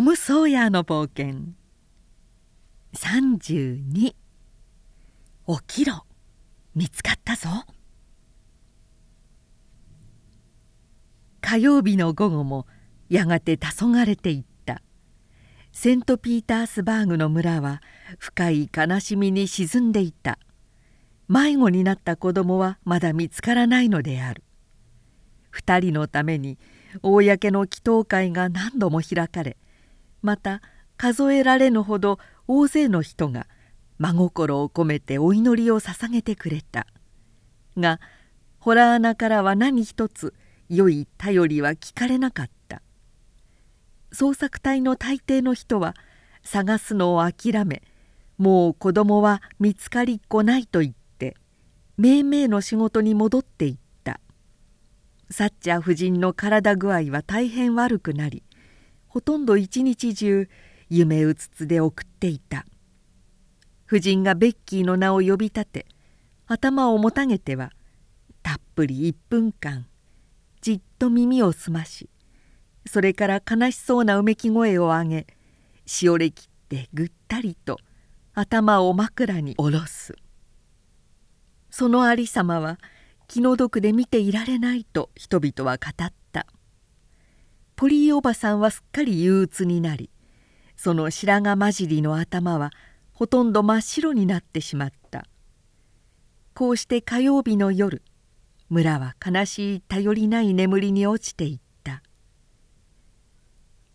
トム・ソーヤーの冒険。32起きろ。見つかったぞ。火曜日の午後もやがて黄昏ていった。セント・ピータースバーグの村は深い悲しみに沈んでいた。迷子になった子供はまだ見つからないのである。2人のために公の祈祷会が何度も開かれまた数えられぬほど大勢の人が真心を込めてお祈りを捧げてくれた。がホラー穴からは何一つ良い頼りは聞かれなかった。捜索隊の大抵の人は探すのを諦めもう子供は見つかりっこないと言ってめいめいの仕事に戻っていった。サッチャー夫人の体具合は大変悪くなりほとんど一日中夢うつつで送っていた。夫人がベッキーの名を呼び立て頭をもたげてはたっぷり1分間じっと耳を澄ましそれから悲しそうなうめき声を上げしおれきってぐったりと頭を枕に下ろす。そのありさまは気の毒で見ていられないと人々は語った。ポリーおばさんはすっかり憂鬱になりその白髪混じりの頭はほとんど真っ白になってしまった。こうして火曜日の夜村は悲しい頼りない眠りに落ちていった。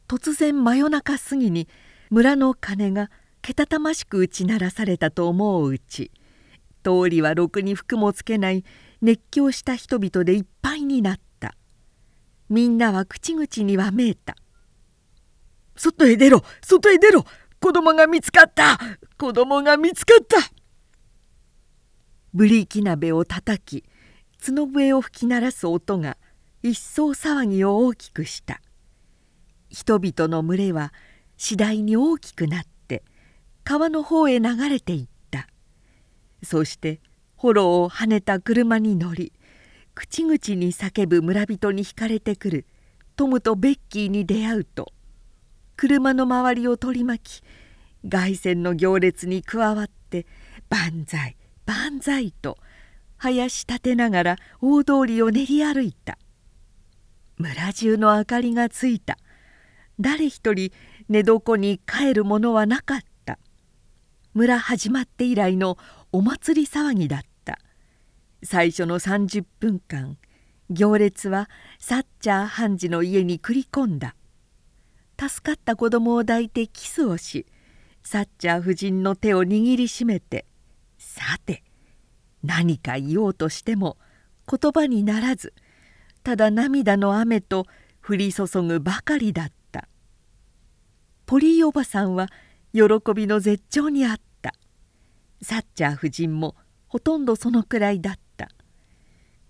突然真夜中過ぎに村の鐘がけたたましく打ち鳴らされたと思ううち通りはろくに服もつけない熱狂した人々でいっぱいになった。みんなは口々にわめいた「外へ出ろ外へ出ろ。子供が見つかった。子供が見つかった。ブリーキ鍋をたたき角笛を吹き鳴らす音が一層騒ぎを大きくした。人々の群れは次第に大きくなって川の方へ流れていった。そして炎を跳ねた車に乗り口々に叫ぶ村人に惹かれてくる。トムとベッキーに出会うと車の周りを取り巻き凱旋の行列に加わって「万歳万歳」と林立てながら大通りを練り歩いた。村中の明かりがついた。誰一人寝床に帰るものはなかった。村始まって以来のお祭り騒ぎだった。最初の30分間行列はサッチャー判事の家に繰り込んだ。助かった子供を抱いてキスをしサッチャー夫人の手を握りしめてさて何か言おうとしても言葉にならずただ涙の雨と降り注ぐばかりだった。ポリーおばさんは喜びの絶頂にあった。サッチャー夫人もほとんどそのくらいだった。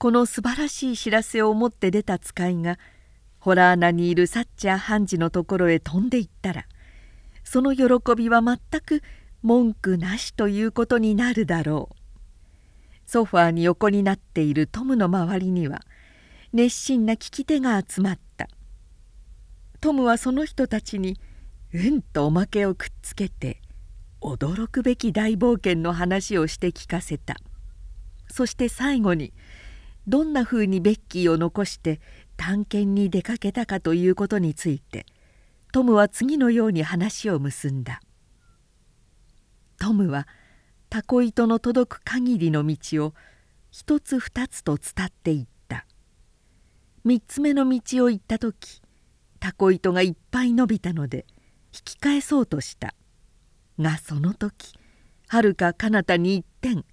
この素晴らしい知らせを持って出た使いがホラー穴にいるサッチャー判事のところへ飛んでいったらその喜びは全く文句なしということになるだろう。ソファーに横になっているトムの周りには熱心な聞き手が集まった。トムはその人たちにうんとおまけをくっつけて驚くべき大冒険の話をして聞かせた。そして最後にどんなふうにベッキーを残して探検に出かけたかということについてトムは次のように話を結んだ。トムはタコ糸の届く限りの道を一つ二つと伝っていった。三つ目の道を行った時タコ糸がいっぱい伸びたので引き返そうとした。がその時はるか彼方に一点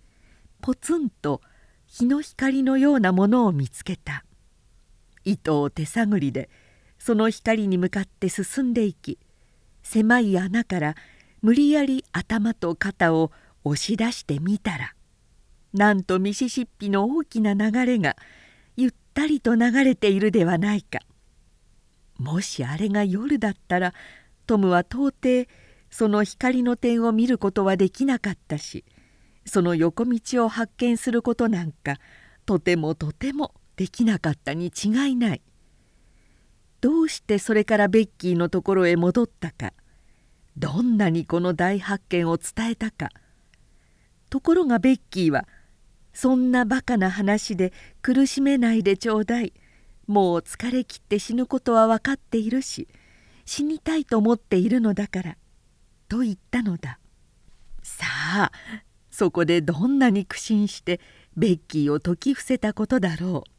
ポツンと日の光のようなものを見つけた。糸を手探りでその光に向かって進んでいき狭い穴から無理やり頭と肩を押し出してみたらなんとミシシッピの大きな流れがゆったりと流れているではないか。もしあれが夜だったらトムは到底その光の点を見ることはできなかったしその横道を発見することなんかとてもとてもできなかったに違いない。どうしてそれからベッキーのところへ戻ったかどんなにこの大発見を伝えたか。ところがベッキーは「そんなバカな話で苦しめないでちょうだい。もう疲れ切って死ぬことは分かっているし死にたいと思っているのだから」と言ったのだ。さあそこでどんなに苦心してベッキーを説き伏せたことだろう。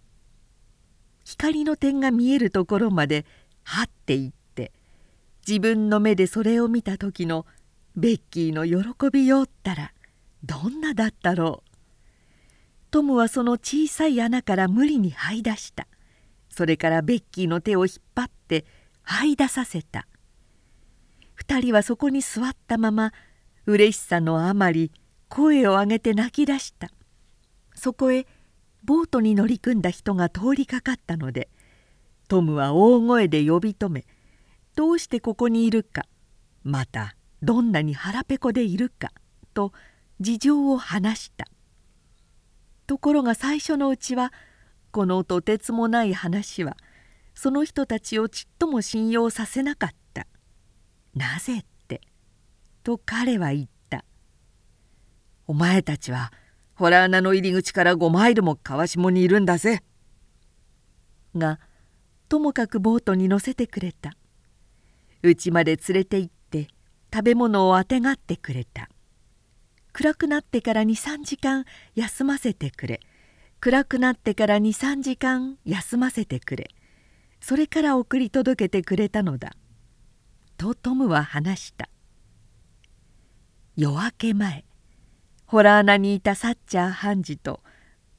光の点が見えるところまではっていって自分の目でそれを見た時のベッキーの喜びようったらどんなだったろう。トムはその小さい穴から無理に這い出した。それからベッキーの手を引っ張って這い出させた。2人はそこに座ったまま嬉しさのあまり声を上げて泣き出した。そこへボートに乗り組んだ人が通りかかったのでトムは大声で呼び止めどうしてここにいるかまたどんなに腹ペコでいるかと事情を話した。ところが最初のうちはこのとてつもない話はその人たちをちっとも信用させなかった「なぜって」と彼は言った「お前たちはホラー穴の入り口から5マイルも川下にいるんだぜ」がともかくボートに乗せてくれた。家まで連れて行って食べ物をあてがってくれた。暗くなってから23時間休ませてくれ。暗くなってから23時間休ませてくれ。それから送り届けてくれたのだ」とトムは話した。夜明け前。ホラー穴にいたサッチャー判事と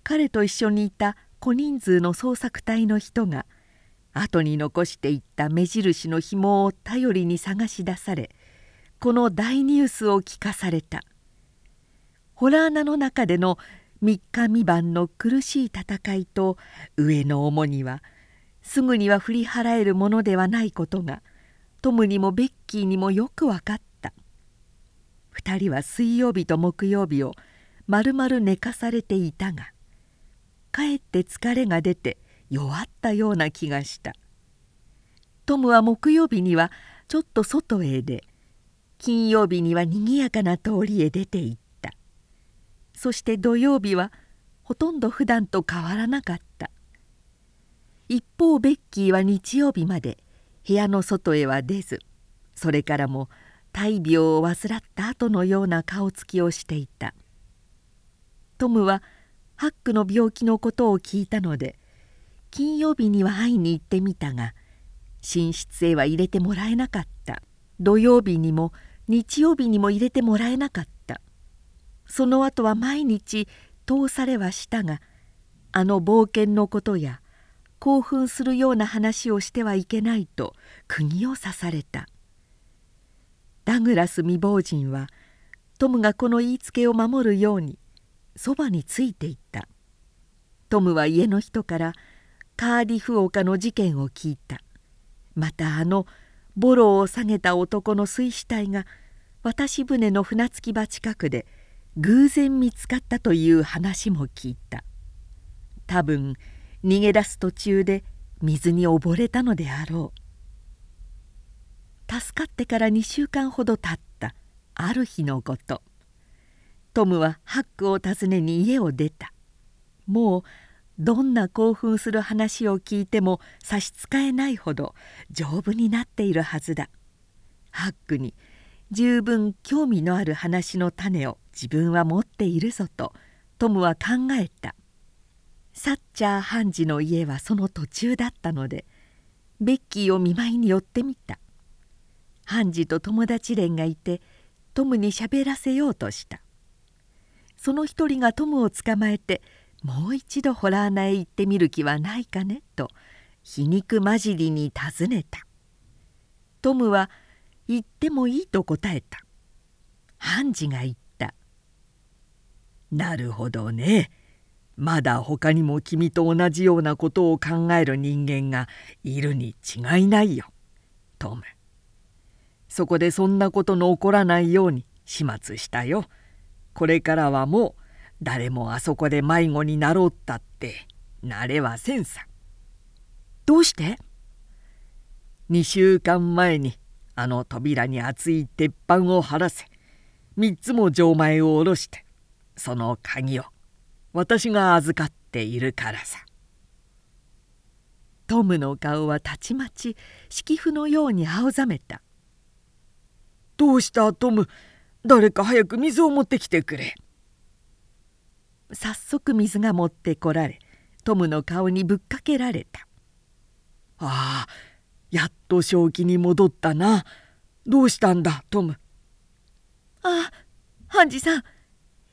彼と一緒にいた小人数の捜索隊の人が後に残していった目印の紐を頼りに探し出されこの大ニュースを聞かされた。ホラー穴の中での3日三晩の苦しい戦いと上の重荷はすぐには振り払えるものではないことがトムにもベッキーにもよく分かった。2人は水曜日と木曜日をまるまる寝かされていたがかえって疲れが出て弱ったような気がした。トムは木曜日にはちょっと外へ出金曜日にはにぎやかな通りへ出て行った。そして土曜日はほとんど普段と変わらなかった。一方ベッキーは日曜日まで部屋の外へは出ずそれからも大病を患った後のような顔つきをしていた。トムはハックの病気のことを聞いたので金曜日には会いに行ってみたが寝室へは入れてもらえなかった。土曜日にも日曜日にも入れてもらえなかった。その後は毎日通されはしたがあの冒険のことや興奮するような話をしてはいけないと釘を刺された。ダグラス未亡人はトムがこの言いつけを守るようにそばについていった。トムは家の人からカーディフ丘の事件を聞いた。またあのボロを下げた男の水死体が渡し船の船着き場近くで偶然見つかったという話も聞いた。多分逃げ出す途中で水に溺れたのであろう。助かってから2週間ほど経った。ある日のこと。トムはハックを訪ねに家を出た。もうどんな興奮する話を聞いても差し支えないほど丈夫になっているはずだ。ハックに十分興味のある話の種を自分は持っているぞとトムは考えた。サッチャー判事の家はその途中だったのでベッキーを見舞いに寄ってみた。ハンジと友達連がいてトムに喋らせようとした。その一人がトムを捕まえてもう一度ホラー穴へ行ってみる気はないかねと皮肉交じりに尋ねた。トムは行ってもいいと答えた。ハンジが言った「なるほどね。まだ他にも君と同じようなことを考える人間がいるに違いないよ。トム。そこでそんなことの起こらないように始末したよ。これからはもう誰もあそこで迷子になろうったってなれはせんさ。どうして？2週間前にあの扉に厚い鉄板を張らせ3つも錠前を下ろしてその鍵を私が預かっているからさ。トムの顔はたちまち敷布のように青ざめた「どうしたトム誰か早く水を持ってきてくれ」早速水が持ってこられトムの顔にぶっかけられた「ああやっと正気に戻ったな。どうしたんだトム」「ああハンジさん。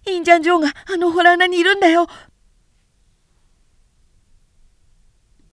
インジャンジョーがあの洞穴にいるんだよ